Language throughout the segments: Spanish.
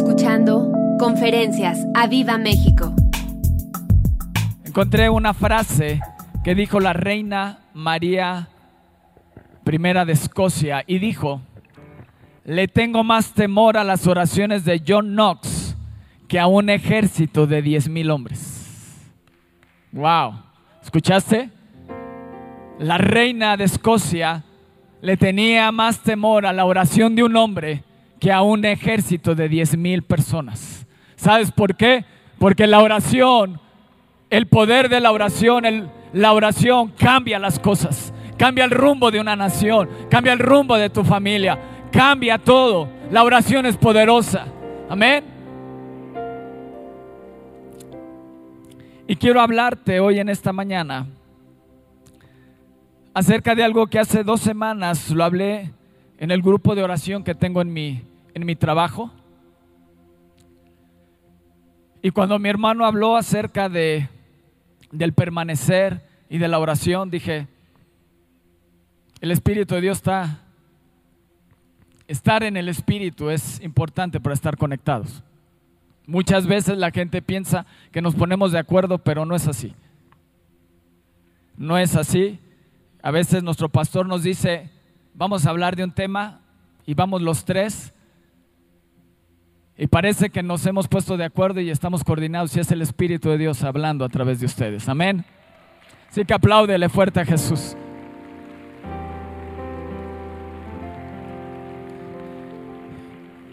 escuchando Conferencias a Viva México. Encontré una frase que dijo la reina María I de Escocia y dijo, le tengo más temor a las oraciones de John Knox que a un ejército de 10 mil hombres. Wow, ¿escuchaste? La reina de Escocia le tenía más temor a la oración de un hombre que a un ejército de 10 mil personas. ¿Sabes por qué? Porque la oración, el poder de la oración, la oración cambia las cosas, cambia el rumbo de una nación, cambia el rumbo de tu familia, cambia todo. La oración es poderosa. Amén. Y quiero hablarte hoy en esta mañana acerca de algo que hace dos semanas lo hablé en el grupo de oración que tengo en mi, en mi trabajo. Y cuando mi hermano habló acerca de, del permanecer y de la oración, dije, el Espíritu de Dios está, estar en el Espíritu es importante para estar conectados. Muchas veces la gente piensa que nos ponemos de acuerdo, pero no es así. No es así. A veces nuestro pastor nos dice, vamos a hablar de un tema y vamos los tres. Y parece que nos hemos puesto de acuerdo y estamos coordinados y es el Espíritu de Dios hablando a través de ustedes. Amén. Así que apláudele fuerte a Jesús.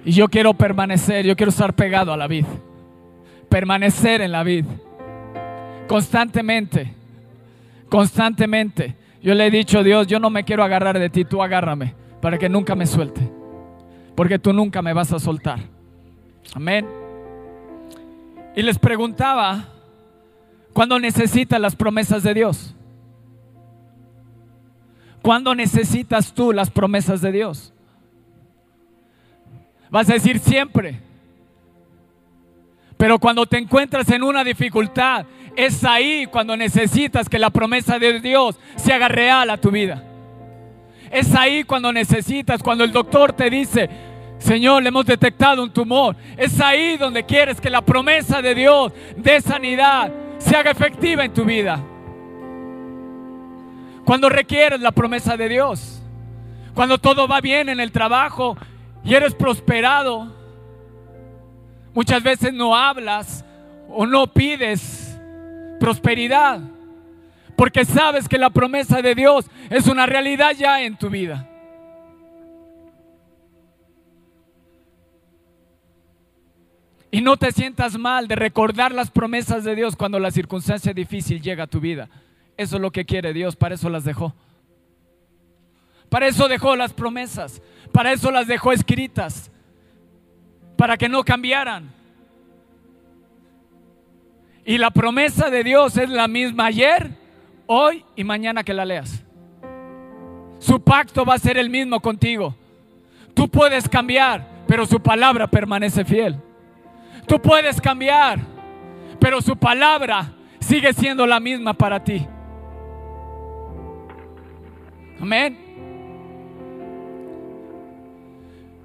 Y yo quiero permanecer, yo quiero estar pegado a la vid. Permanecer en la vid. Constantemente. Constantemente. Yo le he dicho, Dios, yo no me quiero agarrar de ti, tú agárrame para que nunca me suelte. Porque tú nunca me vas a soltar. Amén. Y les preguntaba, ¿cuándo necesitas las promesas de Dios? ¿Cuándo necesitas tú las promesas de Dios? Vas a decir siempre. Pero cuando te encuentras en una dificultad, es ahí cuando necesitas que la promesa de Dios se haga real a tu vida. Es ahí cuando necesitas, cuando el doctor te dice, Señor, le hemos detectado un tumor. Es ahí donde quieres que la promesa de Dios de sanidad se haga efectiva en tu vida. Cuando requieres la promesa de Dios. Cuando todo va bien en el trabajo y eres prosperado. Muchas veces no hablas o no pides prosperidad. Porque sabes que la promesa de Dios es una realidad ya en tu vida. Y no te sientas mal de recordar las promesas de Dios cuando la circunstancia difícil llega a tu vida. Eso es lo que quiere Dios, para eso las dejó. Para eso dejó las promesas, para eso las dejó escritas, para que no cambiaran. Y la promesa de Dios es la misma ayer, hoy y mañana que la leas. Su pacto va a ser el mismo contigo. Tú puedes cambiar, pero su palabra permanece fiel. Tú puedes cambiar, pero su palabra sigue siendo la misma para ti. Amén.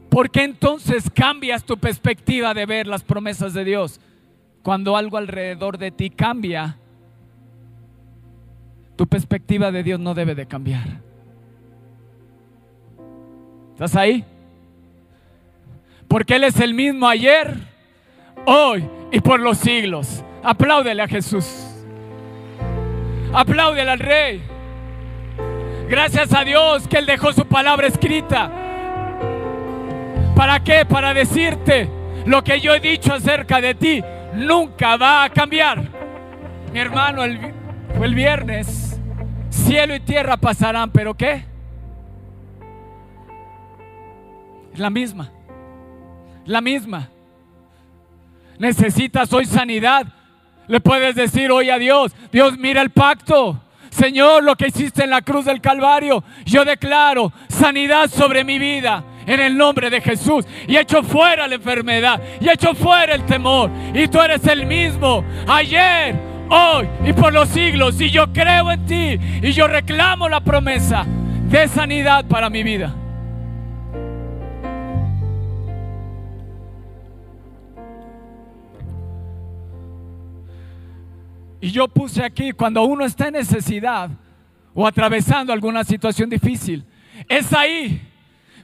¿Por qué entonces cambias tu perspectiva de ver las promesas de Dios? Cuando algo alrededor de ti cambia, tu perspectiva de Dios no debe de cambiar. ¿Estás ahí? Porque Él es el mismo ayer, hoy y por los siglos. Apláudele a Jesús. Apláudele al Rey. Gracias a Dios que Él dejó su palabra escrita. ¿Para qué? Para decirte lo que yo he dicho acerca de ti nunca va a cambiar. Mi hermano, el, fue el viernes. Cielo y tierra pasarán, pero ¿qué? La misma. La misma. Necesitas hoy sanidad. Le puedes decir hoy a Dios, Dios mira el pacto. Señor, lo que hiciste en la cruz del Calvario, yo declaro sanidad sobre mi vida en el nombre de Jesús. Y echo fuera la enfermedad. Y echo fuera el temor. Y tú eres el mismo. Ayer, hoy y por los siglos. Y yo creo en ti. Y yo reclamo la promesa de sanidad para mi vida. Y yo puse aquí, cuando uno está en necesidad o atravesando alguna situación difícil, es ahí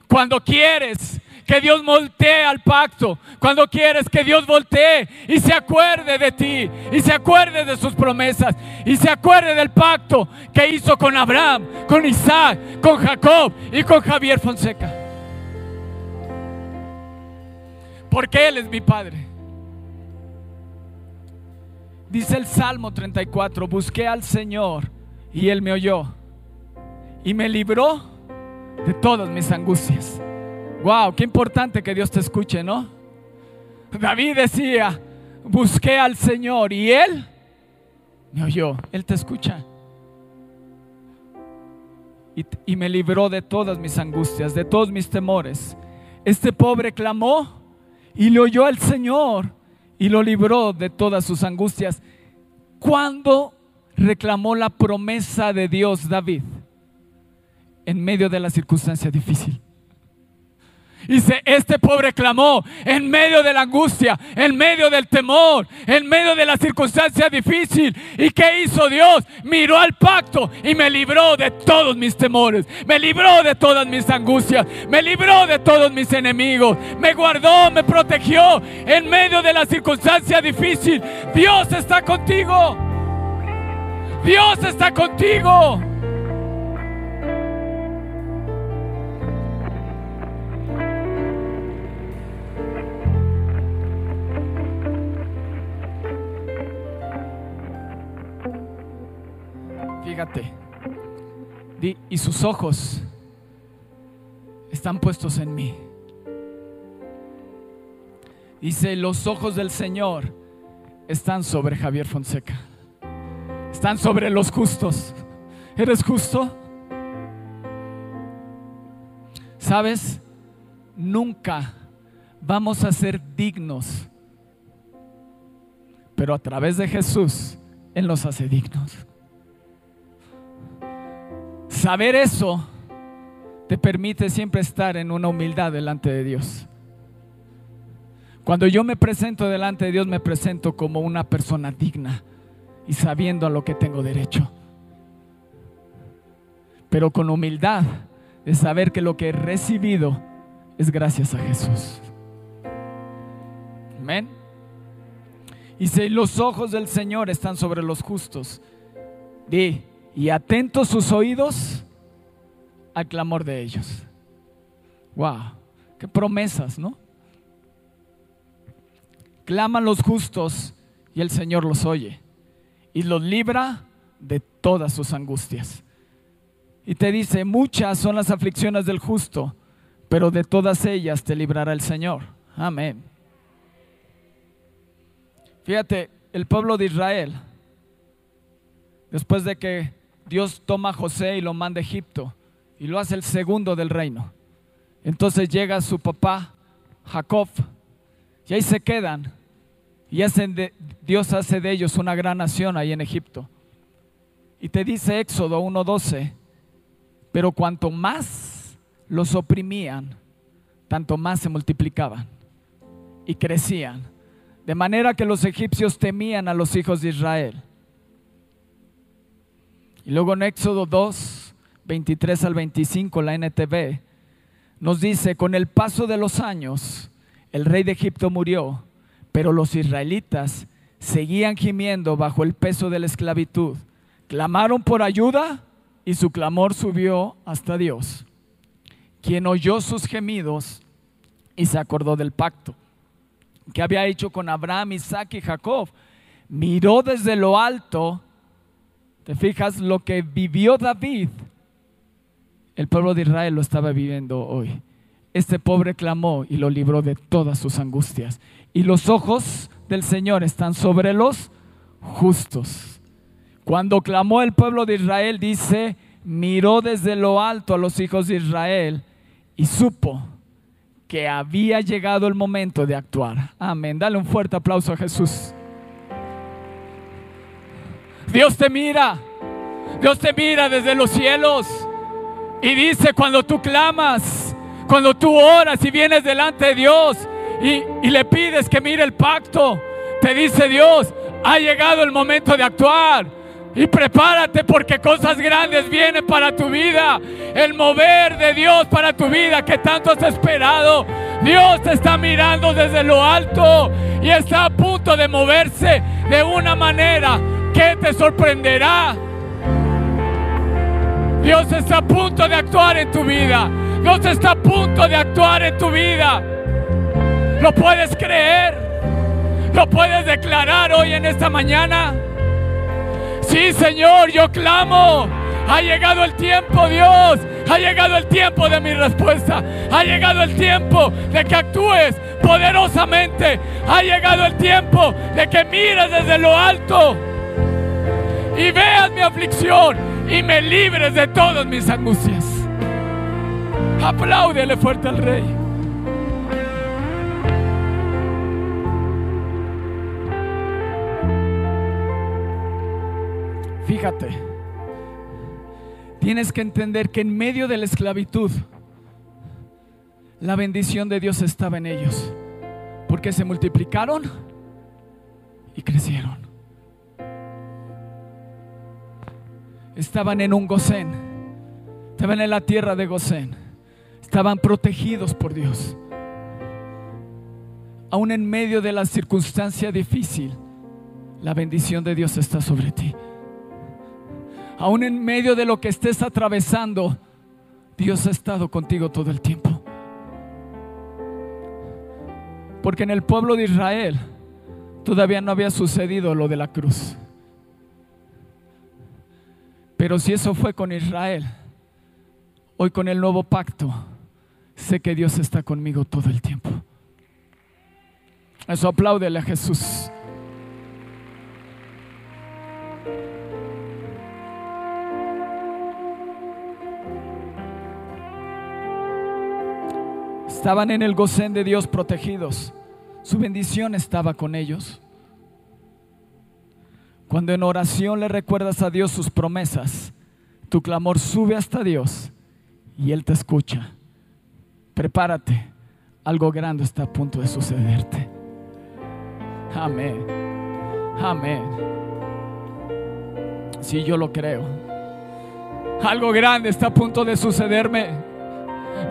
cuando quieres que Dios voltee al pacto, cuando quieres que Dios voltee y se acuerde de ti, y se acuerde de sus promesas, y se acuerde del pacto que hizo con Abraham, con Isaac, con Jacob y con Javier Fonseca. Porque Él es mi Padre. Dice el Salmo 34, busqué al Señor y Él me oyó y me libró de todas mis angustias. Wow, qué importante que Dios te escuche, ¿no? David decía, busqué al Señor y Él me oyó, Él te escucha. Y, y, me libró de todas mis angustias, de todos mis temores. Este pobre clamó y le oyó al Señor y lo libró de todas sus angustias. Cuando reclamó la promesa de Dios David en medio de la circunstancia difícil. Dice, este pobre clamó en medio de la angustia, en medio del temor, en medio de la circunstancia difícil. ¿Y qué hizo Dios? Miró al pacto y me libró de todos mis temores, me libró de todas mis angustias, me libró de todos mis enemigos, me guardó, me protegió en medio de la circunstancia difícil. Dios está contigo. Dios está contigo. Y sus ojos están puestos en mí. Dice, los ojos del Señor están sobre Javier Fonseca. Están sobre los justos. ¿Eres justo? ¿Sabes? Nunca vamos a ser dignos. Pero a través de Jesús, Él nos hace dignos. Saber eso te permite siempre estar en una humildad delante de Dios. Cuando yo me presento delante de Dios, me presento como una persona digna y sabiendo a lo que tengo derecho. Pero con humildad de saber que lo que he recibido es gracias a Jesús. Amén. Y si los ojos del Señor están sobre los justos, di, y atentos sus oídos al clamor de ellos. Wow, qué promesas, ¿no? Claman los justos y el Señor los oye y los libra de todas sus angustias. Y te dice, muchas son las aflicciones del justo, pero de todas ellas te librará el Señor. Amén. Fíjate, el pueblo de Israel, después de que Dios toma a José y lo manda a Egipto y lo hace el segundo del reino. Entonces llega su papá, Jacob, y ahí se quedan. Y Dios hace de ellos una gran nación ahí en Egipto. Y te dice Éxodo 1.12, pero cuanto más los oprimían, tanto más se multiplicaban y crecían. De manera que los egipcios temían a los hijos de Israel. Y luego en Éxodo 2, 23 al 25, la NTV, nos dice, con el paso de los años, el rey de Egipto murió, pero los israelitas seguían gimiendo bajo el peso de la esclavitud. Clamaron por ayuda y su clamor subió hasta Dios, quien oyó sus gemidos y se acordó del pacto que había hecho con Abraham, Isaac y Jacob. Miró desde lo alto te fijas, lo que vivió David, el pueblo de Israel lo estaba viviendo hoy. Este pobre clamó y lo libró de todas sus angustias. Y los ojos del Señor están sobre los justos. Cuando clamó el pueblo de Israel, dice, miró desde lo alto a los hijos de Israel y supo que había llegado el momento de actuar. Amén. Dale un fuerte aplauso a Jesús. Dios te mira. Dios te mira desde los cielos. Y dice, cuando tú clamas, cuando tú oras y vienes delante de Dios y, le pides que mire el pacto, te dice Dios, Ha llegado el momento de actuar. Y prepárate porque cosas grandes vienen para tu vida. El mover de Dios para tu vida que tanto has esperado. Dios te está mirando desde lo alto y está a punto de moverse de una manera que te sorprenderá. Dios está a punto de actuar en tu vida. Dios está a punto de actuar en tu vida. ¿Lo puedes creer? ¿Lo puedes declarar hoy en esta mañana? Sí, Señor, yo clamo. Ha llegado el tiempo, Dios. Ha llegado el tiempo de mi respuesta. Ha llegado el tiempo de que actúes poderosamente. Ha llegado el tiempo de que mires desde lo alto y veas mi aflicción y me libres de todas mis angustias. Apláudele fuerte al Rey. Fíjate, tienes que entender que en medio de la esclavitud, la bendición de Dios estaba en ellos, porque se multiplicaron y crecieron. Estaban en un Gosén, estaban en la tierra de Gosén, estaban protegidos por Dios. Aún en medio de la circunstancia difícil, la bendición de Dios está sobre ti aún en medio de lo que estés atravesando, Dios ha estado contigo todo el tiempo. Porque en el pueblo de Israel todavía no había sucedido lo de la cruz. Pero si eso fue con Israel, hoy con el nuevo pacto, sé que Dios está conmigo todo el tiempo. Eso apláudele a Jesús. Estaban en el gocén de Dios protegidos. Su bendición estaba con ellos. Cuando en oración le recuerdas a Dios sus promesas, tu clamor sube hasta Dios y Él te escucha. Prepárate, algo grande está a punto de sucederte. Amén. Amén. Si yo lo creo. Algo grande está a punto de sucederme.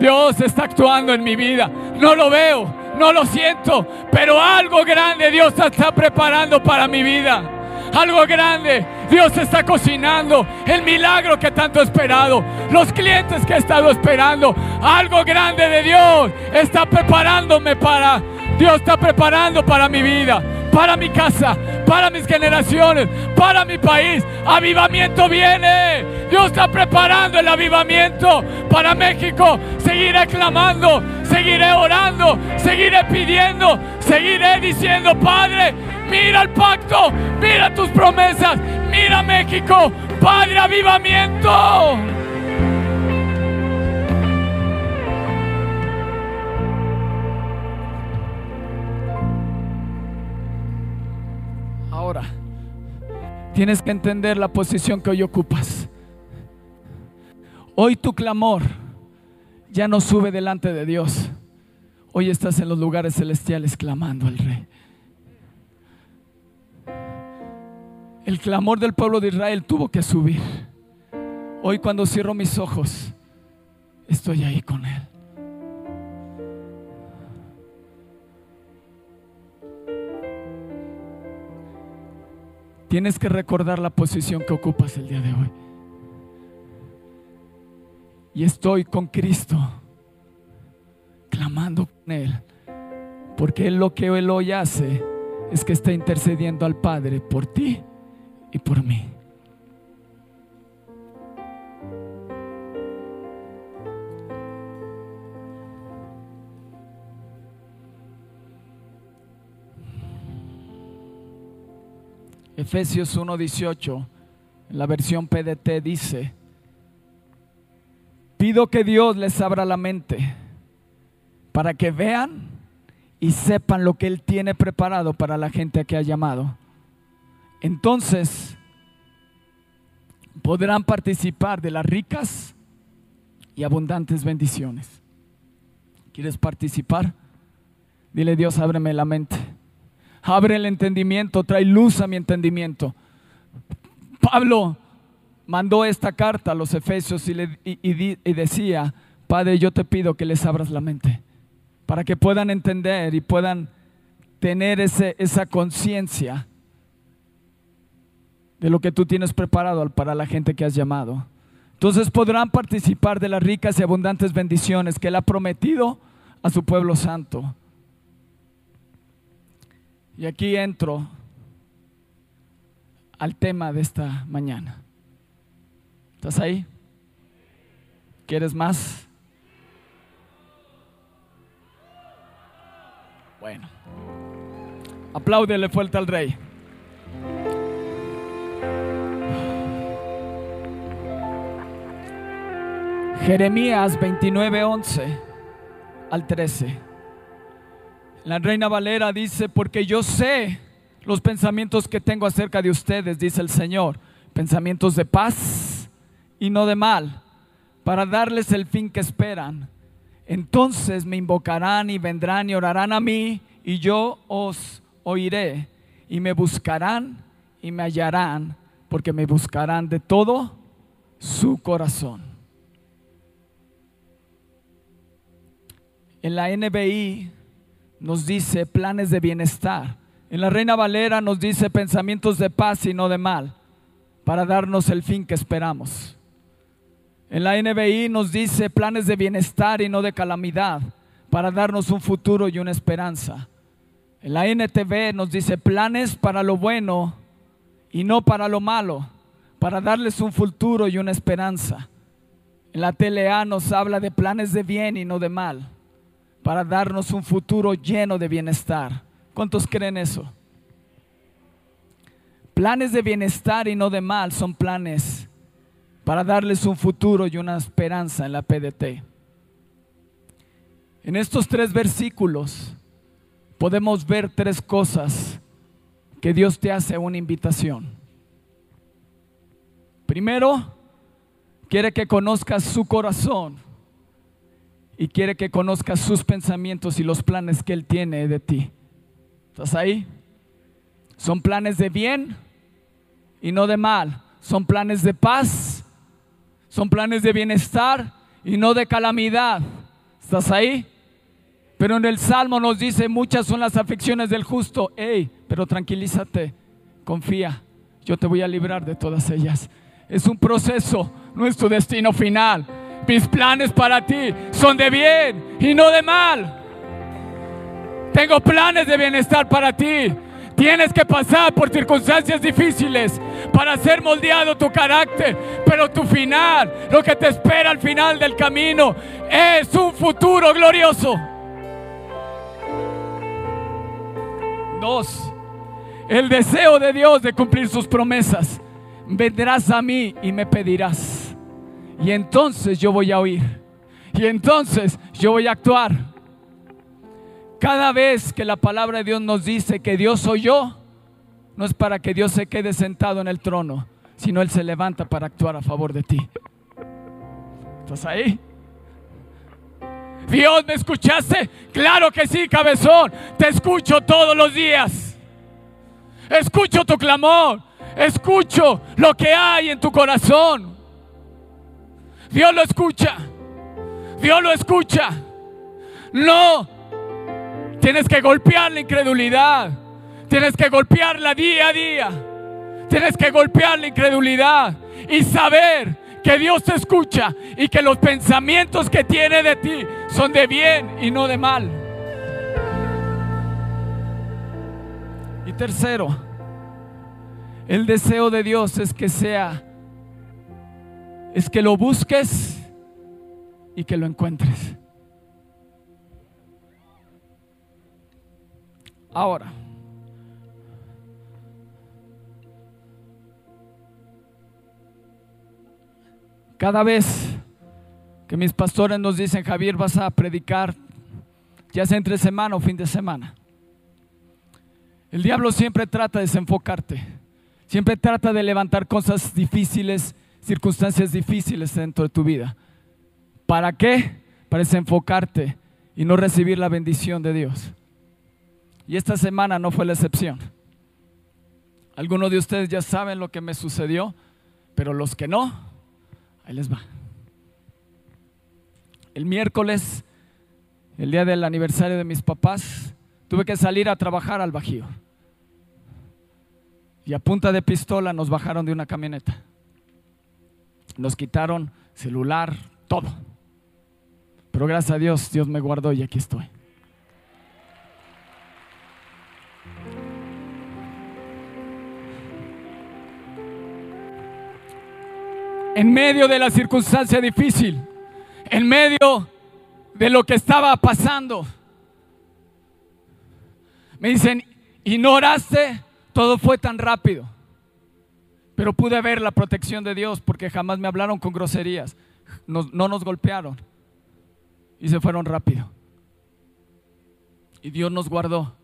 Dios está actuando en mi vida. No lo veo, no lo siento, pero algo grande Dios está preparando para mi vida. Algo grande. Dios está cocinando el milagro que tanto he esperado. Los clientes que he estado esperando. Algo grande de Dios está preparándome para. Dios está preparando para mi vida para mi casa, para mis generaciones, para mi país. Avivamiento viene. Dios está preparando el avivamiento para México. Seguiré clamando, seguiré orando, seguiré pidiendo, seguiré diciendo, Padre, mira el pacto, mira tus promesas, mira México, Padre, avivamiento. Tienes que entender la posición que hoy ocupas. Hoy tu clamor ya no sube delante de Dios. Hoy estás en los lugares celestiales clamando al Rey. El clamor del pueblo de Israel tuvo que subir. Hoy cuando cierro mis ojos, estoy ahí con Él. Tienes que recordar la posición que ocupas el día de hoy. Y estoy con Cristo, clamando con Él, porque Él lo que Él hoy hace es que está intercediendo al Padre por ti y por mí. Efesios 1:18, en la versión PDT dice, pido que Dios les abra la mente para que vean y sepan lo que Él tiene preparado para la gente que ha llamado. Entonces podrán participar de las ricas y abundantes bendiciones. ¿Quieres participar? Dile Dios, ábreme la mente. Abre el entendimiento, trae luz a mi entendimiento. Pablo mandó esta carta a los efesios y, le, y, decía, Padre, yo te pido que les abras la mente para que puedan entender y puedan tener ese, esa conciencia de lo que tú tienes preparado para la gente que has llamado. Entonces podrán participar de las ricas y abundantes bendiciones que Él ha prometido a su pueblo santo. Y aquí entro al tema de esta mañana. ¿Estás ahí? ¿Quieres más? Bueno. Apláudele fuerte al rey. Jeremías 29, 11 al 13. La reina Valera dice, porque yo sé los pensamientos que tengo acerca de ustedes, dice el Señor, pensamientos de paz y no de mal, para darles el fin que esperan. Entonces me invocarán y vendrán y orarán a mí y yo os oiré y me buscarán y me hallarán porque me buscarán de todo su corazón. En la NBI nos dice planes de bienestar. En la Reina Valera nos dice pensamientos de paz y no de mal, para darnos el fin que esperamos. En la NBI nos dice planes de bienestar y no de calamidad, para darnos un futuro y una esperanza. En la NTV nos dice planes para lo bueno y no para lo malo, para darles un futuro y una esperanza. En la TLA nos habla de planes de bien y no de mal para darnos un futuro lleno de bienestar. ¿Cuántos creen eso? Planes de bienestar y no de mal son planes para darles un futuro y una esperanza en la PDT. En estos tres versículos podemos ver tres cosas que Dios te hace una invitación. Primero, quiere que conozcas su corazón y quiere que conozcas sus pensamientos y los planes que Él tiene de ti. ¿Estás ahí? Son planes de bien y no de mal. Son planes de paz. Son planes de bienestar y no de calamidad. ¿Estás ahí? Pero en el Salmo nos dice, muchas son las aflicciones del justo. Hey, pero tranquilízate, confía, yo te voy a librar de todas ellas. Es un proceso, no es tu destino final. Mis planes para ti son de bien y no de mal. Tengo planes de bienestar para ti. Tienes que pasar por circunstancias difíciles para ser moldeado tu carácter, pero tu final, lo que te espera al final del camino, es un futuro glorioso. Dos, el deseo de Dios de cumplir sus promesas. Vendrás a mí y me pedirás. Y entonces yo voy a oír. Y entonces yo voy a actuar. Cada vez que la palabra de Dios nos dice que Dios soy yo, no es para que Dios se quede sentado en el trono, sino Él se levanta para actuar a favor de ti. ¿Estás ahí? Dios, ¿me escuchaste? Claro que sí, cabezón. Te escucho todos los días. Escucho tu clamor. Escucho lo que hay en tu corazón. Dios lo escucha. Dios lo escucha. No. Tienes que golpear la incredulidad. Tienes que golpearla día a día. Tienes que golpear la incredulidad y saber que Dios te escucha y que los pensamientos que tiene de ti son de bien y no de mal. Y tercero, el deseo de Dios es que sea es que lo busques y que lo encuentres. Ahora, cada vez que mis pastores nos dicen, Javier, vas a predicar, ya sea entre semana o fin de semana, el diablo siempre trata de desenfocarte, siempre trata de levantar cosas difíciles circunstancias difíciles dentro de tu vida. ¿Para qué? Para desenfocarte y no recibir la bendición de Dios. Y esta semana no fue la excepción. Algunos de ustedes ya saben lo que me sucedió, pero los que no, ahí les va. El miércoles, el día del aniversario de mis papás, tuve que salir a trabajar al Bajío. Y a punta de pistola nos bajaron de una camioneta. Nos quitaron celular, todo. Pero gracias a Dios, Dios me guardó y aquí estoy. En medio de la circunstancia difícil, en medio de lo que estaba pasando, me dicen, ¿y no oraste? Todo fue tan rápido. Pero pude ver la protección de Dios porque jamás me hablaron con groserías. no nos golpearon. Y se fueron rápido. Y Dios nos guardó.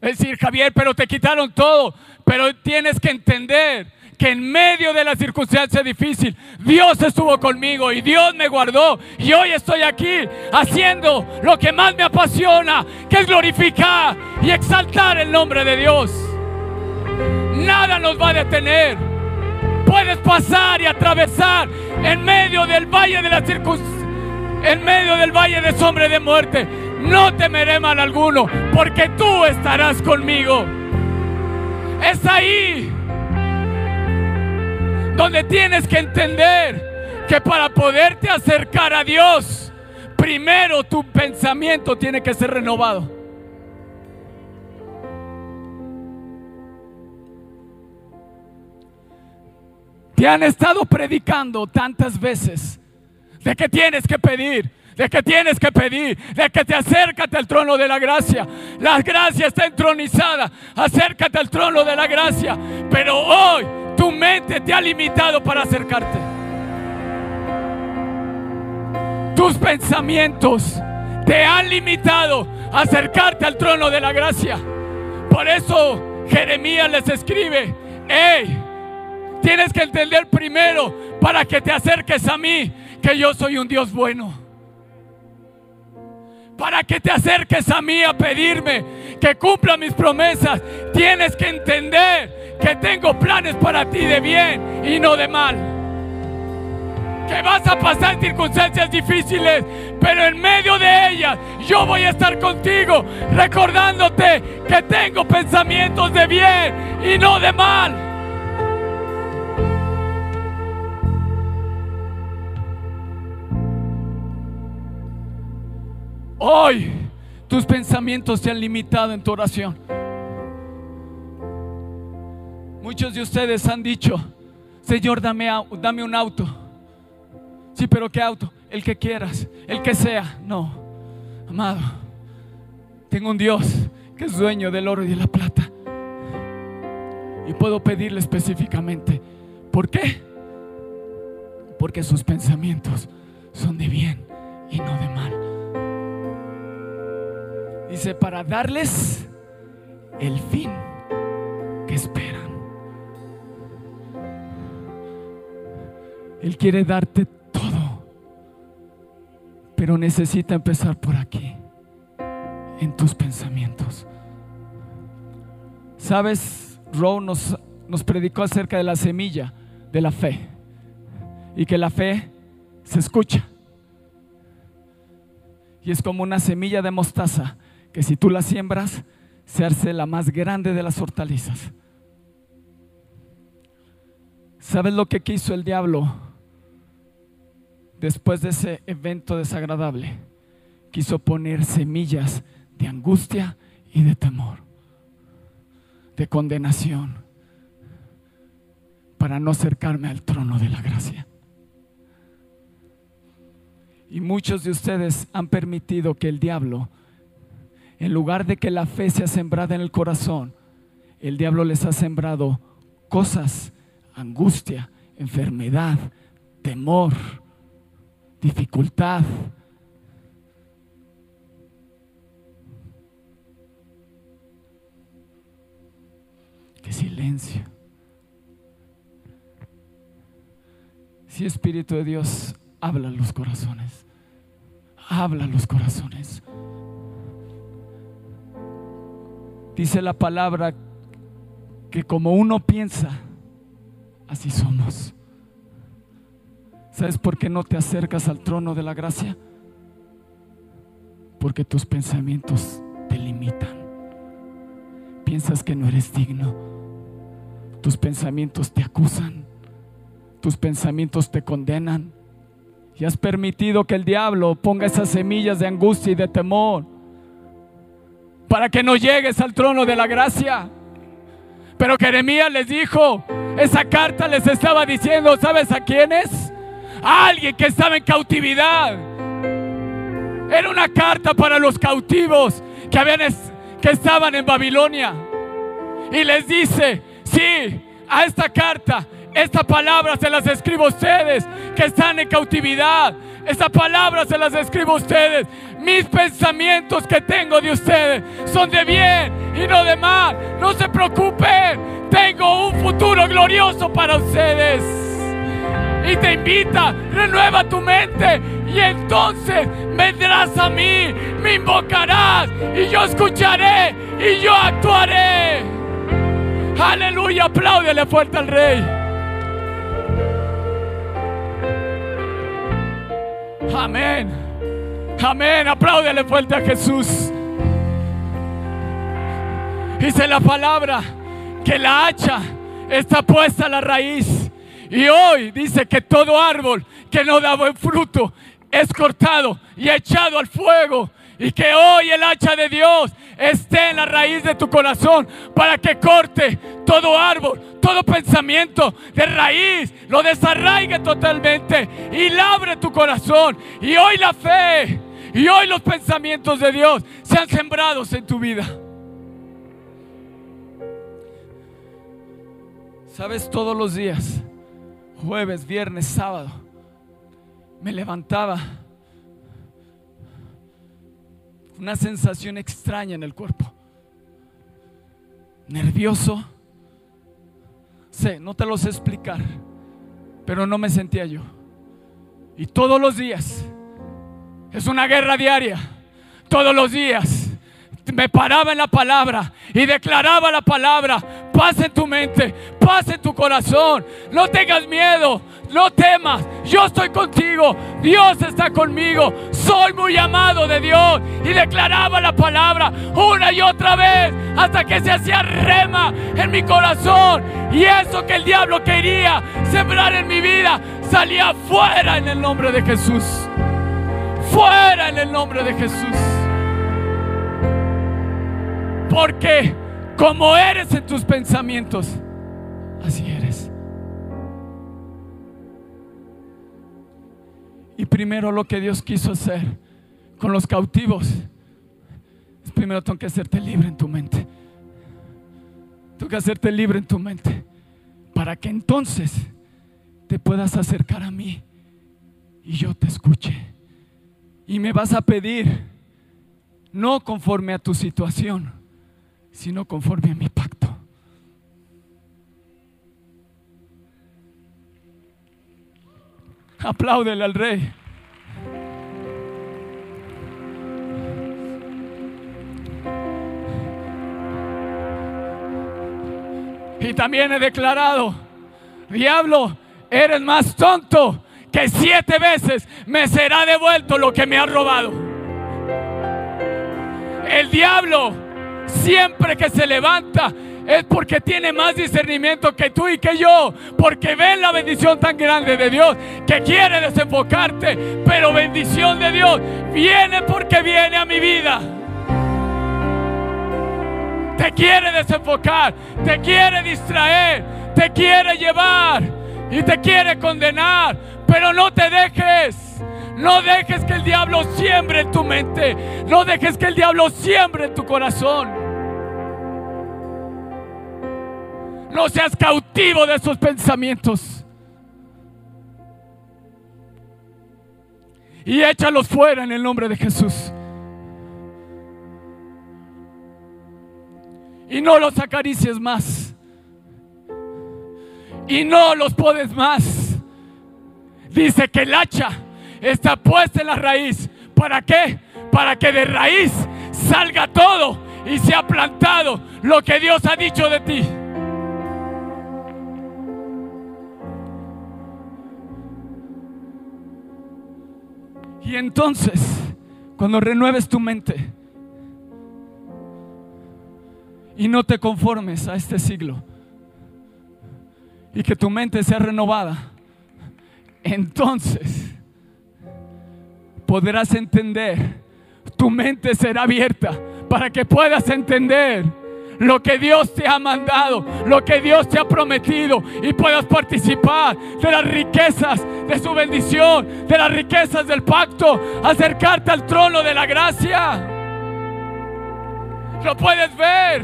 Es decir, Javier, pero te quitaron todo. Pero tienes que entender que en medio de la circunstancia difícil, Dios estuvo conmigo y Dios me guardó. Y hoy estoy aquí haciendo lo que más me apasiona, que es glorificar y exaltar el nombre de Dios. Nada nos va a detener. Puedes pasar y atravesar en medio del valle de la circunstancia, en medio del valle de sombra de muerte. No temeré mal alguno, porque tú estarás conmigo. Es ahí donde tienes que entender que para poderte acercar a Dios, primero tu pensamiento tiene que ser renovado. Te han estado predicando tantas veces de que tienes que pedir, de que tienes que pedir, de que te acércate al trono de la gracia. La gracia está entronizada, acércate al trono de la gracia. Pero hoy tu mente te ha limitado para acercarte. Tus pensamientos te han limitado a acercarte al trono de la gracia. Por eso Jeremías les escribe, hey, tienes que entender primero para que te acerques a mí que yo soy un Dios bueno para que te acerques a mí a pedirme que cumpla mis promesas, tienes que entender que tengo planes para ti de bien y no de mal. Que vas a pasar circunstancias difíciles, pero en medio de ellas yo voy a estar contigo, recordándote que tengo pensamientos de bien y no de mal. Hoy tus pensamientos se han limitado en tu oración. Muchos de ustedes han dicho, Señor, dame, dame un auto. Sí, pero ¿qué auto? El que quieras, el que sea. No, amado, tengo un Dios que es dueño del oro y de la plata. Y puedo pedirle específicamente, ¿por qué? Porque sus pensamientos son de bien y no de mal. Dice, para darles el fin que esperan. Él quiere darte todo, pero necesita empezar por aquí, en tus pensamientos. Sabes, Rowe nos, nos predicó acerca de la semilla de la fe y que la fe se escucha. Y es como una semilla de mostaza que si tú la siembras, se hace la más grande de las hortalizas. ¿Sabes lo que quiso el diablo después de ese evento desagradable? Quiso poner semillas de angustia y de temor, de condenación, para no acercarme al trono de la gracia. Y muchos de ustedes han permitido que el diablo en lugar de que la fe sea sembrada en el corazón, el diablo les ha sembrado cosas, angustia, enfermedad, temor, dificultad. Qué silencio. Si Espíritu de Dios habla los corazones, habla los corazones. Dice la palabra que como uno piensa, así somos. ¿Sabes por qué no te acercas al trono de la gracia? Porque tus pensamientos te limitan. Piensas que no eres digno. Tus pensamientos te acusan. Tus pensamientos te condenan. Y has permitido que el diablo ponga esas semillas de angustia y de temor para que no llegues al trono de la gracia. Pero Jeremías les dijo, esa carta les estaba diciendo, ¿sabes a quiénes? A alguien que estaba en cautividad. Era una carta para los cautivos que, habían que estaban en Babilonia. Y les dice, sí, a esta carta, esta palabra se las escribo a ustedes que están en cautividad. Esta palabra se las escribo a ustedes. Mis pensamientos que tengo de ustedes son de bien y no de mal. No se preocupen. Tengo un futuro glorioso para ustedes. Y te invita, renueva tu mente. Y entonces vendrás a mí, me invocarás y yo escucharé y yo actuaré. Aleluya, apláudele fuerte al rey. Amén. Amén. Apláudele fuerte a Jesús. Dice la palabra que la hacha está puesta a la raíz. Y hoy dice que todo árbol que no da buen fruto es cortado y echado al fuego. Y que hoy el hacha de Dios esté en la raíz de tu corazón para que corte todo árbol, todo pensamiento de raíz, lo desarraigue totalmente y labre tu corazón. Y hoy la fe y hoy los pensamientos de Dios sean sembrados en tu vida. Sabes, todos los días, jueves, viernes, sábado, me levantaba una sensación extraña en el cuerpo. Nervioso. Sé, no te lo sé explicar, pero no me sentía yo. Y todos los días, es una guerra diaria, todos los días me paraba en la palabra y declaraba la palabra. Paz en tu mente, paz en tu corazón. No tengas miedo, no temas. Yo estoy contigo. Dios está conmigo. Soy muy amado de Dios. Y declaraba la palabra una y otra vez hasta que se hacía rema en mi corazón. Y eso que el diablo quería sembrar en mi vida salía fuera en el nombre de Jesús. Fuera en el nombre de Jesús. Porque como eres en tus pensamientos, así eres. Y primero lo que Dios quiso hacer con los cautivos es primero tengo que hacerte libre en tu mente. Tengo que hacerte libre en tu mente para que entonces te puedas acercar a mí y yo te escuche. Y me vas a pedir, no conforme a tu situación, sino conforme a mi pacto. Apláudele al rey. Y también he declarado, diablo, eres más tonto que siete veces me será devuelto lo que me ha robado. El diablo siempre que se levanta es porque tiene más discernimiento que tú y que yo, porque ven la bendición tan grande de Dios que quiere desenfocarte, pero bendición de Dios viene porque viene a mi vida. Te quiere desenfocar, te quiere distraer, te quiere llevar y te quiere condenar, pero no te dejes. No dejes que el diablo siembre en tu mente. No dejes que el diablo siembre en tu corazón. No seas cautivo de esos pensamientos. Y échalos fuera en el nombre de Jesús. Y no los acaricies más. Y no los podes más. Dice que el hacha está puesta en la raíz. ¿Para qué? Para que de raíz salga todo y se ha plantado lo que Dios ha dicho de ti. Y entonces, cuando renueves tu mente y no te conformes a este siglo y que tu mente sea renovada, entonces podrás entender, tu mente será abierta para que puedas entender lo que Dios te ha mandado, lo que Dios te ha prometido y puedas participar de las riquezas de su bendición, de las riquezas del pacto, acercarte al trono de la gracia. Lo puedes ver.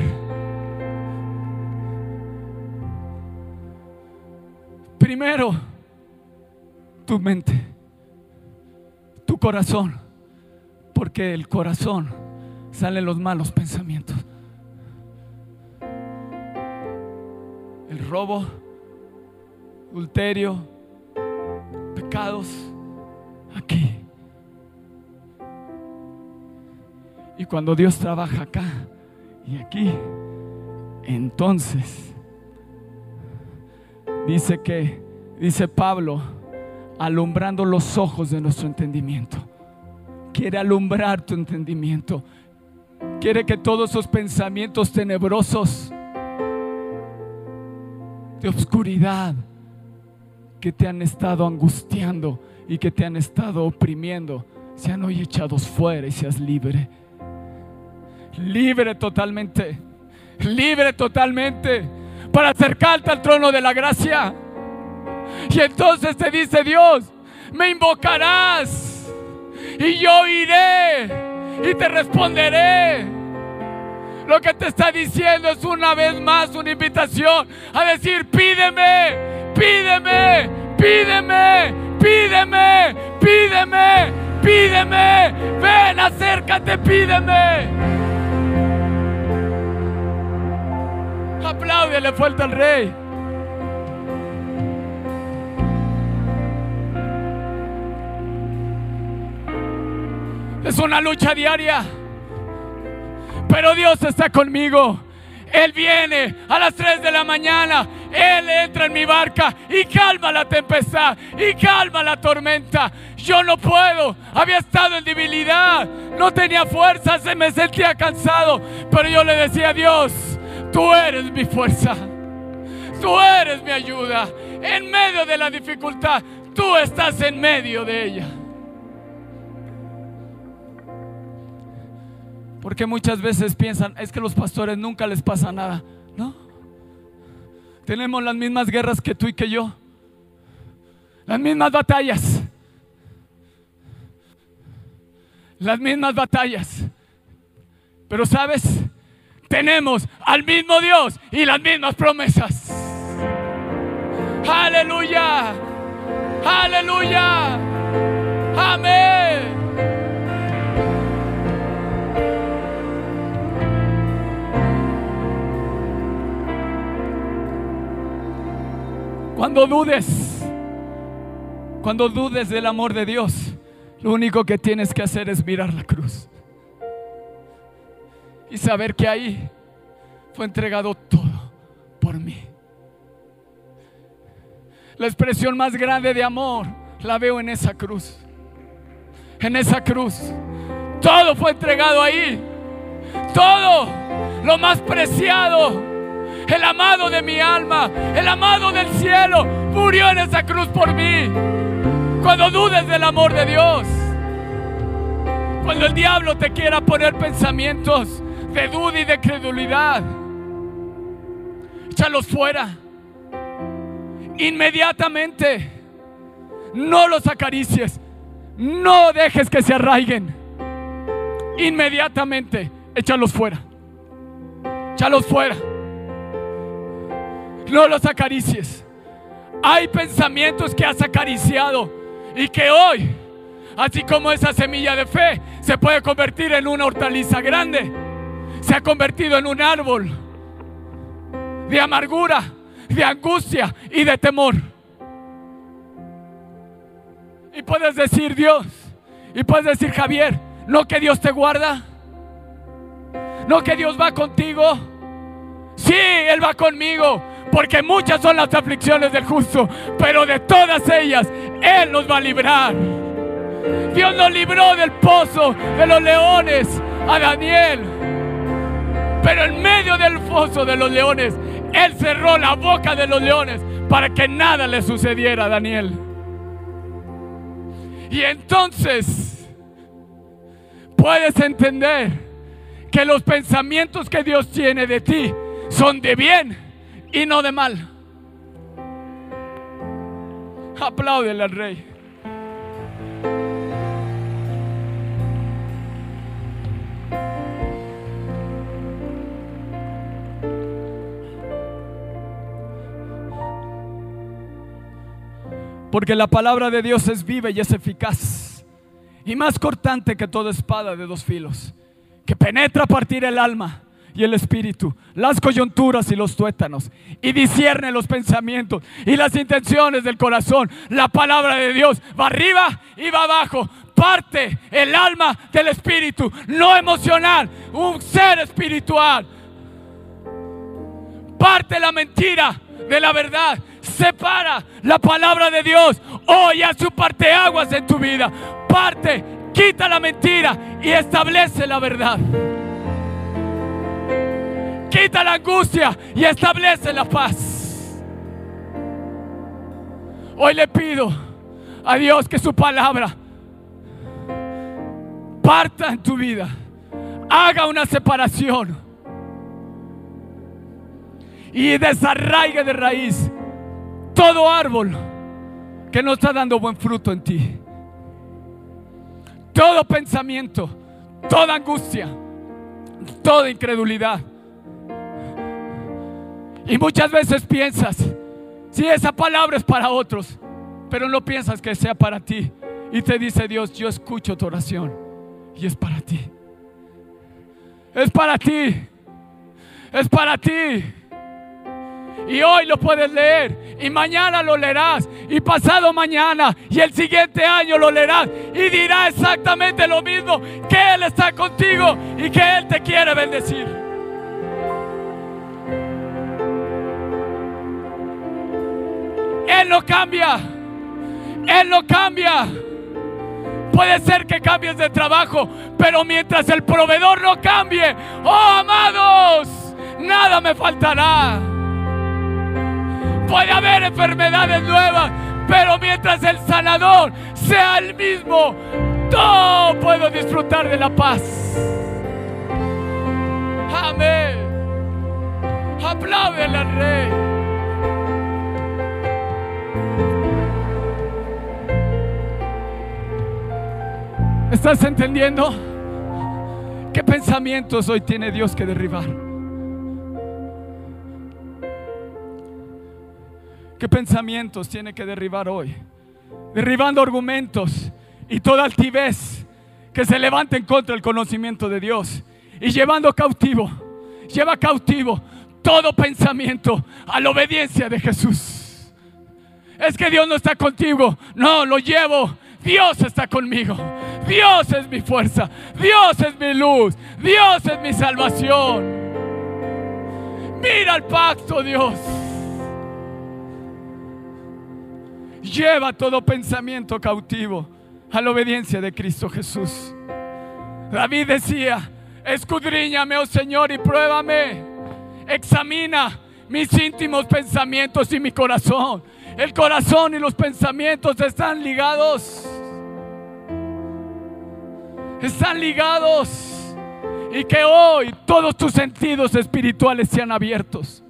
Primero, tu mente, tu corazón, porque el corazón salen los malos pensamientos. el robo, adulterio, pecados aquí. Y cuando Dios trabaja acá y aquí, entonces dice que, dice Pablo, alumbrando los ojos de nuestro entendimiento. Quiere alumbrar tu entendimiento. Quiere que todos esos pensamientos tenebrosos de oscuridad que te han estado angustiando y que te han estado oprimiendo sean hoy echados fuera y seas libre. Libre totalmente. Libre totalmente para acercarte al trono de la gracia. Y entonces te dice Dios, me invocarás y yo iré y te responderé. Lo que te está diciendo es una vez más una invitación a decir, pídeme, pídeme, pídeme, pídeme, pídeme, pídeme. Ven, acércate, pídeme. Apláudele fuerte al rey. Es una lucha diaria. Pero Dios está conmigo. Él viene a las 3 de la mañana. Él entra en mi barca y calma la tempestad y calma la tormenta. Yo no puedo. Había estado en debilidad. No tenía fuerza. Se me sentía cansado. Pero yo le decía a Dios, tú eres mi fuerza. Tú eres mi ayuda. En medio de la dificultad, tú estás en medio de ella. Porque muchas veces piensan, es que los pastores nunca les pasa nada. No. Tenemos las mismas guerras que tú y que yo. Las mismas batallas. Las mismas batallas. Pero sabes, tenemos al mismo Dios y las mismas promesas. Aleluya. Aleluya. Amén. Cuando dudes, cuando dudes del amor de Dios, lo único que tienes que hacer es mirar la cruz y saber que ahí fue entregado todo por mí. La expresión más grande de amor la veo en esa cruz. En esa cruz. Todo fue entregado ahí. Todo. Lo más preciado el amado de mi alma, el amado del cielo, murió en esa cruz por mí. Cuando dudes del amor de Dios, cuando el diablo te quiera poner pensamientos de duda y de credulidad, échalos fuera. Inmediatamente, no los acaricies, no dejes que se arraiguen. Inmediatamente, échalos fuera. Échalos fuera no los acaricies. Hay pensamientos que has acariciado y que hoy, así como esa semilla de fe, se puede convertir en una hortaliza grande. Se ha convertido en un árbol de amargura, de angustia y de temor. Y puedes decir Dios, y puedes decir Javier, no que Dios te guarda, ¿No que Dios va contigo? Sí, Él va conmigo. Porque muchas son las aflicciones del justo, pero de todas ellas Él nos va a librar. Dios nos libró del pozo de los leones a Daniel. Pero en medio del foso de los leones, Él cerró la boca de los leones para que nada le sucediera a Daniel. Y entonces puedes entender que los pensamientos que Dios tiene de ti son de bien y no de mal. Apláudele al rey. Porque la palabra de Dios es viva y es eficaz. Y más cortante que toda espada de dos filos. Que penetra a partir el alma y el espíritu, las coyunturas y los tuétanos, y discierne los pensamientos y las intenciones del corazón. La palabra de Dios va arriba y va abajo. Parte el alma del espíritu, no emocional, un ser espiritual. Parte la mentira de la verdad. Separa la palabra de Dios. Hoy haz su parte aguas en tu vida. Parte, quita la mentira y establece la verdad. Quita la angustia y establece la paz. Hoy le pido a Dios que su palabra parta en tu vida. Haga una separación. Y desarraigue de raíz todo árbol que no está dando buen fruto en ti. Todo pensamiento, toda angustia, toda incredulidad y muchas veces piensas, si esa palabra es para otros, pero no piensas que sea para ti. Y te dice Dios, yo escucho tu oración y es para ti. Es para ti. Es para ti. Y hoy lo puedes leer y mañana lo leerás y pasado mañana y el siguiente año lo leerás y dirá exactamente lo mismo, que Él está contigo y que Él te quiere bendecir. Él no cambia. Él no cambia. Puede ser que cambies de trabajo, pero mientras el proveedor no cambie, oh amados, nada me faltará. Puede haber enfermedades nuevas, pero mientras el sanador sea el mismo, todo puedo disfrutar de la paz. Amén. Apláudele al rey. ¿Estás entendiendo? ¿Qué pensamientos hoy tiene Dios que derribar? ¿Qué pensamientos tiene que derribar hoy? Derribando argumentos y toda altivez que se levanta en contra del conocimiento de Dios y llevando cautivo, lleva cautivo todo pensamiento a la obediencia de Jesús. Es que Dios no está contigo, no, lo llevo. Dios está conmigo. Dios es mi fuerza, Dios es mi luz, Dios es mi salvación. Mira el pacto, Dios. Lleva todo pensamiento cautivo a la obediencia de Cristo Jesús. David decía, escudriñame, oh Señor, y pruébame. Examina mis íntimos pensamientos y mi corazón. El corazón y los pensamientos están ligados están ligados. Y que hoy todos tus sentidos espirituales sean abiertos.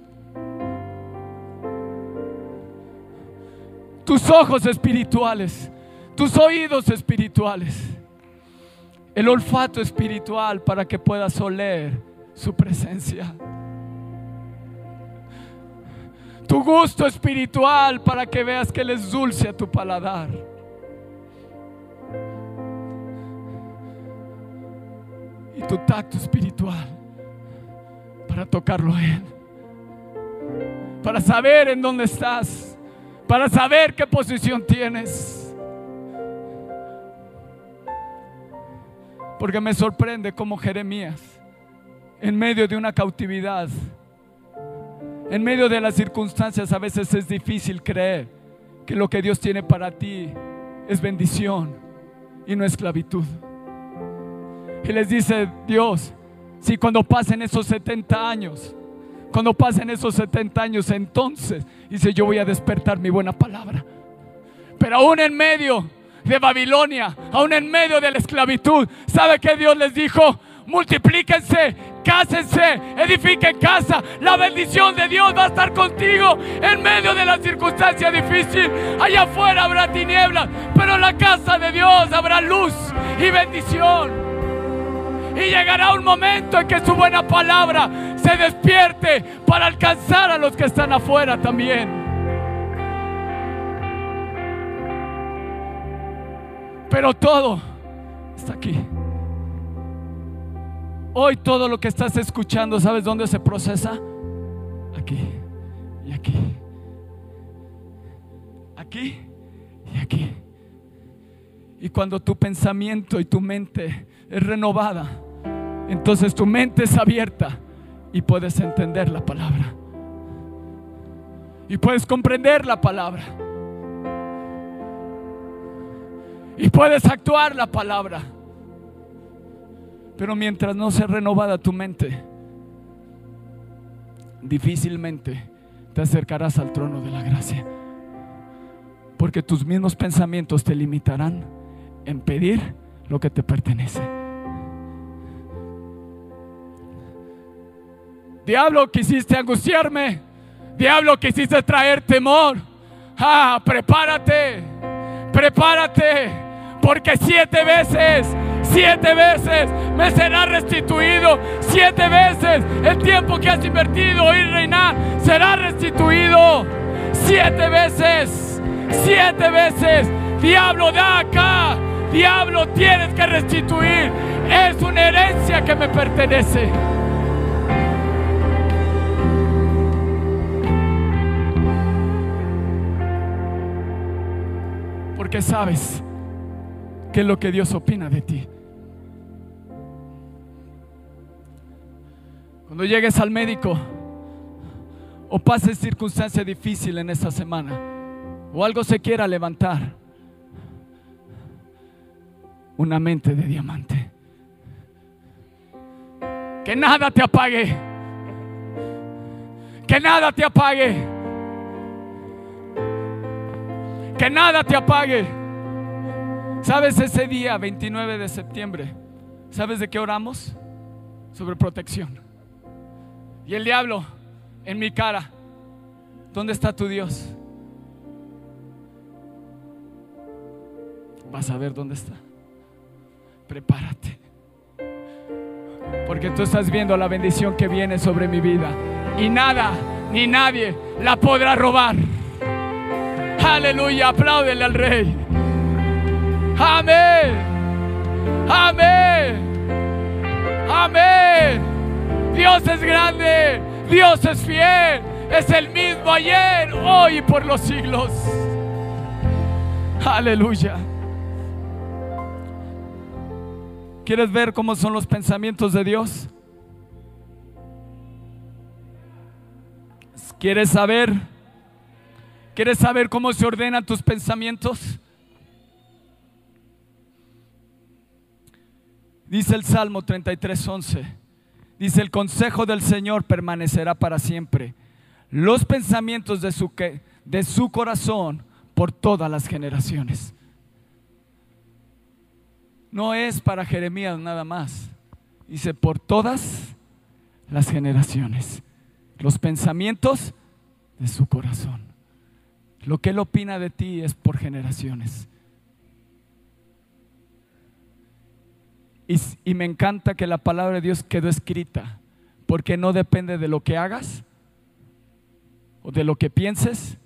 Tus ojos espirituales, tus oídos espirituales, el olfato espiritual para que puedas oler su presencia. Tu gusto espiritual para que veas que Él es dulce a tu paladar y tu tacto espiritual para tocarlo a Él. Para saber en dónde estás. Para saber qué posición tienes. Porque me sorprende cómo Jeremías en medio de una cautividad, en medio de las circunstancias, a veces es difícil creer que lo que Dios tiene para ti es bendición y no esclavitud. Y les dice Dios, si cuando pasen esos 70 años, cuando pasen esos 70 años, entonces dice, yo voy a despertar mi buena palabra. Pero aún en medio de Babilonia, aún en medio de la esclavitud, ¿sabe que Dios les dijo? Multiplíquense, cásense, edifiquen casa. La bendición de Dios va a estar contigo en medio de la circunstancia difícil. Allá afuera habrá tinieblas, pero en la casa de Dios habrá luz y bendición. Y llegará un momento en que su buena palabra se despierte para alcanzar a los que están afuera también. Pero todo está aquí. Hoy todo lo que estás escuchando, ¿sabes dónde se procesa? Aquí y aquí. Aquí y aquí. Y cuando tu pensamiento y tu mente es renovada, entonces tu mente es abierta y puedes entender la palabra. Y puedes comprender la palabra. Y puedes actuar la palabra. Pero mientras no sea renovada tu mente, difícilmente te acercarás al trono de la gracia. Porque tus mismos pensamientos te limitarán en pedir lo que te pertenece. Diablo, quisiste angustiarme. Diablo, quisiste traer temor. Ah, prepárate. Prepárate. Porque siete veces, siete veces me será restituido. Siete veces el tiempo que has invertido y reinar será restituido. Siete veces, siete veces. Diablo, da acá. Diablo, tienes que restituir. Es una herencia que me pertenece. Porque sabes que es lo que Dios opina de ti. Cuando llegues al médico o pases circunstancia difícil en esta semana o algo se quiera levantar, una mente de diamante. Que nada te apague. Que nada te apague. Que nada te apague. ¿Sabes ese día, 29 de septiembre? ¿Sabes de qué oramos? Sobre protección. Y el diablo en mi cara, ¿dónde está tu Dios? Vas a ver dónde está. Prepárate. Porque tú estás viendo la bendición que viene sobre mi vida. Y nada, ni nadie la podrá robar. Aleluya, apláudele al rey. Amén. Amén. Amén. Dios es grande. Dios es fiel. Es el mismo ayer, hoy y por los siglos. Aleluya. ¿Quieres ver cómo son los pensamientos de Dios? ¿Quieres saber? ¿Quieres saber cómo se ordenan tus pensamientos? Dice el Salmo 33:11. Dice, el consejo del Señor permanecerá para siempre. Los pensamientos de su, de su corazón por todas las generaciones. No es para Jeremías nada más. Dice, por todas las generaciones. Los pensamientos de su corazón. Lo que Él opina de ti es por generaciones. Y, me encanta que la palabra de Dios quedó escrita, porque no depende de lo que hagas o de lo que pienses,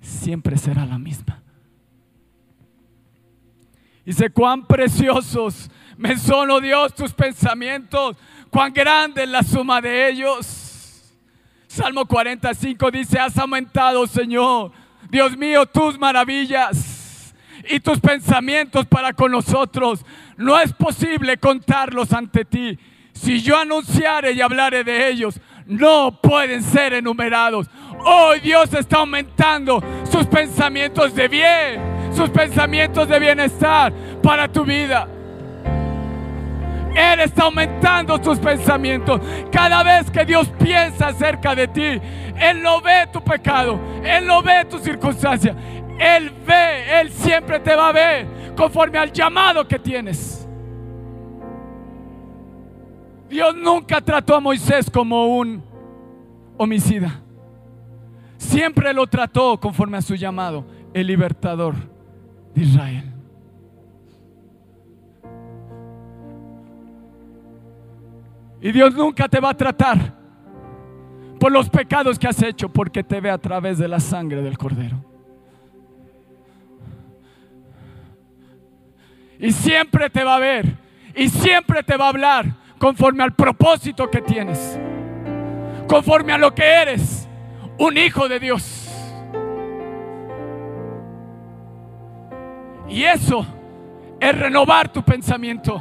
siempre será la misma. Dice, cuán preciosos me son, oh Dios, tus pensamientos, cuán grande es la suma de ellos. Salmo 45 dice, has aumentado, Señor, Dios mío, tus maravillas y tus pensamientos para con nosotros. no es posible contarlos ante ti. Si yo anunciare y hablare de ellos, no pueden ser enumerados. Hoy Dios está aumentando sus pensamientos de bien, sus pensamientos de bienestar para tu vida. Él está aumentando tus pensamientos. Cada vez que Dios piensa acerca de ti, Él no ve tu pecado, Él no ve tu circunstancia. Él ve, Él siempre te va a ver conforme al llamado que tienes. Dios nunca trató a Moisés como un homicida. Siempre lo trató conforme a su llamado, el libertador de Israel. Y Dios nunca te va a tratar por los pecados que has hecho, porque te ve a través de la sangre del cordero. Y siempre te va a ver. Y siempre te va a hablar conforme al propósito que tienes. Conforme a lo que eres. Un hijo de Dios. Y eso es renovar tu pensamiento.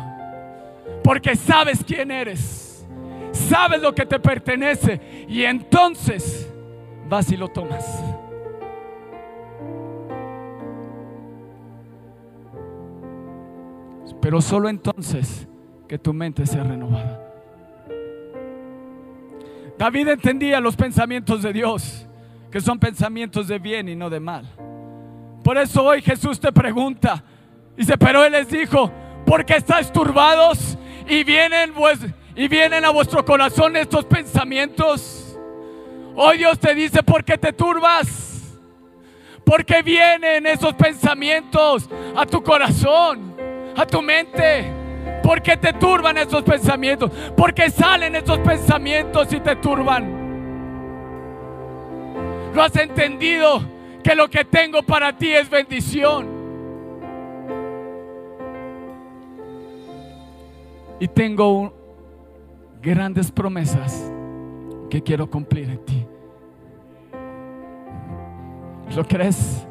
Porque sabes quién eres sabes lo que te pertenece y entonces vas y lo tomas. Pero solo entonces que tu mente sea renovada. David entendía los pensamientos de Dios, que son pensamientos de bien y no de mal. Por eso hoy Jesús te pregunta, dice, pero Él les dijo, ¿por qué estáis turbados y vienen pues y vienen a vuestro corazón estos pensamientos. Hoy Dios te dice, ¿por qué te turbas? Porque vienen esos pensamientos a tu corazón, a tu mente. ¿Por qué te turban esos pensamientos? Porque salen esos pensamientos y te turban. ¿Lo has entendido? Que lo que tengo para ti es bendición. Y tengo grandes promesas que quiero cumplir en ti. ¿Lo crees?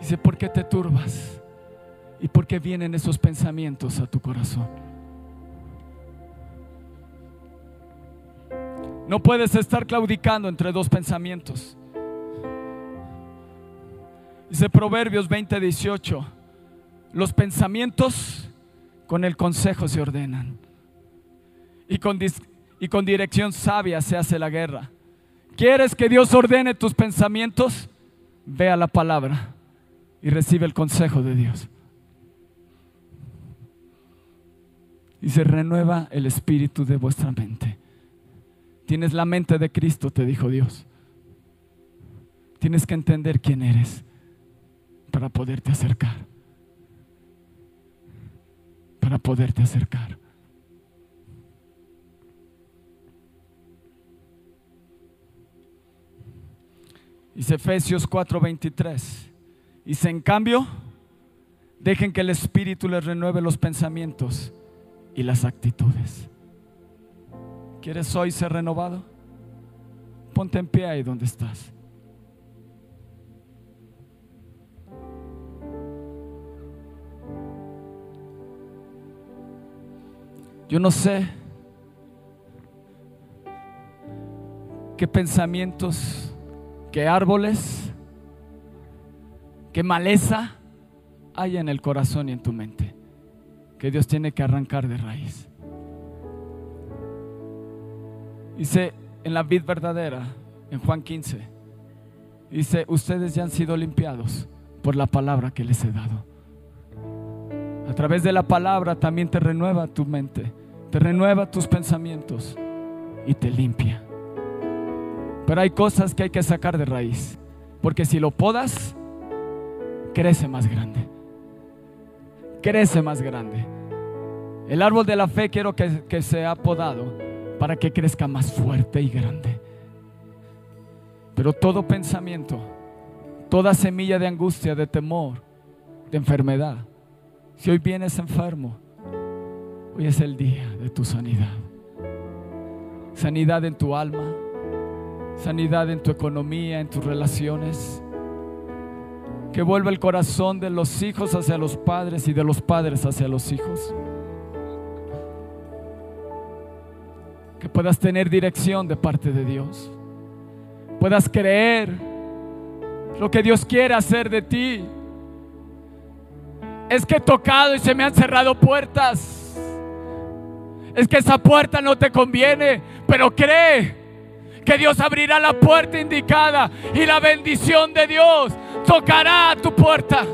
Dice, ¿por qué te turbas? ¿Y por qué vienen esos pensamientos a tu corazón? No puedes estar claudicando entre dos pensamientos. Dice Proverbios 20, 18, los pensamientos con el consejo se ordenan y con, y con dirección sabia se hace la guerra. ¿Quieres que Dios ordene tus pensamientos? Ve a la palabra y recibe el consejo de Dios. Y se renueva el espíritu de vuestra mente. Tienes la mente de Cristo, te dijo Dios. Tienes que entender quién eres para poderte acercar. Para poderte acercar. Dice Efesios 4:23. Dice, en cambio, dejen que el Espíritu les renueve los pensamientos y las actitudes. ¿Quieres hoy ser renovado? Ponte en pie ahí donde estás. Yo no sé qué pensamientos qué árboles, qué maleza hay en el corazón y en tu mente que Dios tiene que arrancar de raíz. Dice en la vid verdadera, en Juan 15, dice, ustedes ya han sido limpiados por la palabra que les he dado. A través de la palabra también te renueva tu mente, te renueva tus pensamientos y te limpia. Pero hay cosas que hay que sacar de raíz. Porque si lo podas, crece más grande. Crece más grande. El árbol de la fe quiero que, sea podado para que crezca más fuerte y grande. Pero todo pensamiento, toda semilla de angustia, de temor, de enfermedad, si hoy vienes enfermo, hoy es el día de tu sanidad. Sanidad en tu alma, sanidad en tu economía, en tus relaciones. Que vuelva el corazón de los hijos hacia los padres y de los padres hacia los hijos. Que puedas tener dirección de parte de Dios. Puedas creer lo que Dios quiere hacer de ti. Es que he tocado y se me han cerrado puertas. Es que esa puerta no te conviene, pero cree que Dios abrirá la puerta indicada y la bendición de Dios tocará a tu puerta.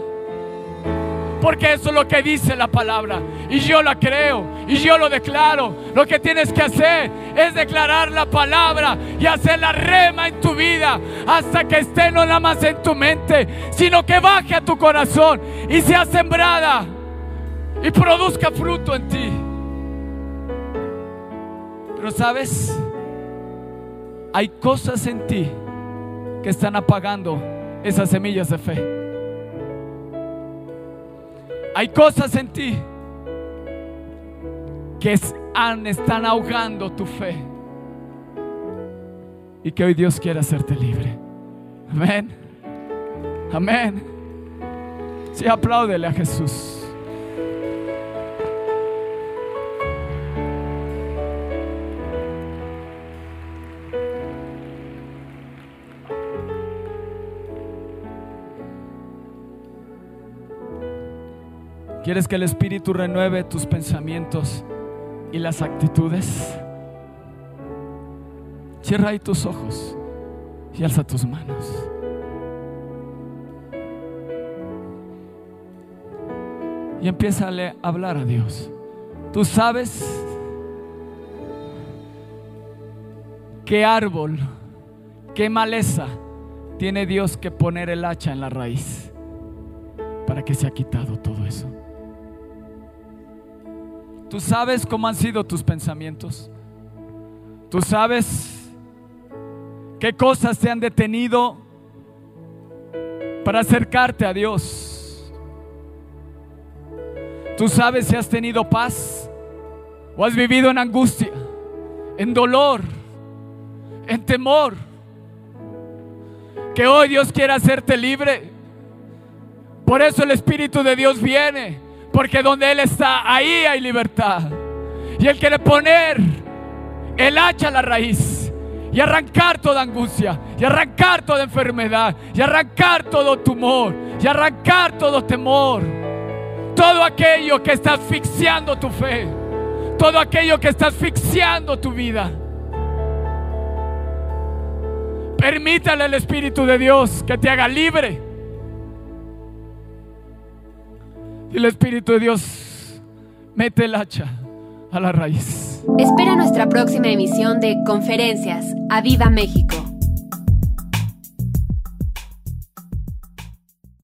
Porque eso es lo que dice la palabra. Y yo la creo. Y yo lo declaro. Lo que tienes que hacer es declarar la palabra y hacer la rema en tu vida. Hasta que esté no nada más en tu mente, sino que baje a tu corazón y sea sembrada. Y produzca fruto en ti. Pero sabes, hay cosas en ti que están apagando esas semillas de fe. Hay cosas en ti que están ahogando tu fe y que hoy Dios quiere hacerte libre. Amén. Amén. Sí, apláudele a Jesús. ¿Quieres que el Espíritu renueve tus pensamientos y las actitudes? Cierra ahí tus ojos y alza tus manos. Y empieza a hablar a Dios. Tú sabes qué árbol, qué maleza tiene Dios que poner el hacha en la raíz para que se ha quitado todo eso. Tú sabes cómo han sido tus pensamientos. Tú sabes qué cosas te han detenido para acercarte a Dios. Tú sabes si has tenido paz o has vivido en angustia, en dolor, en temor. Que hoy Dios quiere hacerte libre. Por eso el Espíritu de Dios viene porque donde Él está, ahí hay libertad. Y Él quiere poner el hacha a la raíz y arrancar toda angustia, y arrancar toda enfermedad, y arrancar todo tumor, y arrancar todo temor. Todo aquello que está asfixiando tu fe, todo aquello que está asfixiando tu vida. Permítale al Espíritu de Dios que te haga libre Y el Espíritu de Dios mete el hacha a la raíz. Espera nuestra próxima emisión de Conferencias. ¡A Viva México!